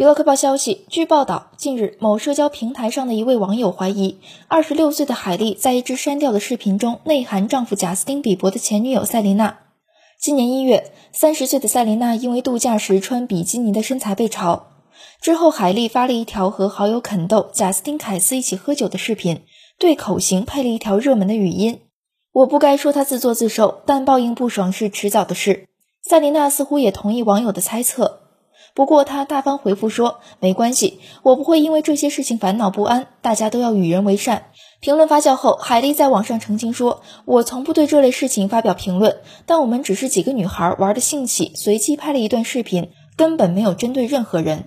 娱乐快报消息，据报道，近日某社交平台上的一位网友怀疑，二十六岁的海莉在一支删掉的视频中内涵丈夫贾斯汀·比伯的前女友赛琳娜。今年一月，三十岁的赛琳娜因为度假时穿比基尼的身材被嘲，之后海莉发了一条和好友肯豆、贾斯汀·凯斯一起喝酒的视频，对口型配了一条热门的语音：“我不该说他自作自受，但报应不爽是迟早的事。”赛琳娜似乎也同意网友的猜测。不过，他大方回复说：“没关系，我不会因为这些事情烦恼不安。大家都要与人为善。”评论发酵后，海莉在网上澄清说：“我从不对这类事情发表评论，但我们只是几个女孩玩的兴起，随机拍了一段视频，根本没有针对任何人。”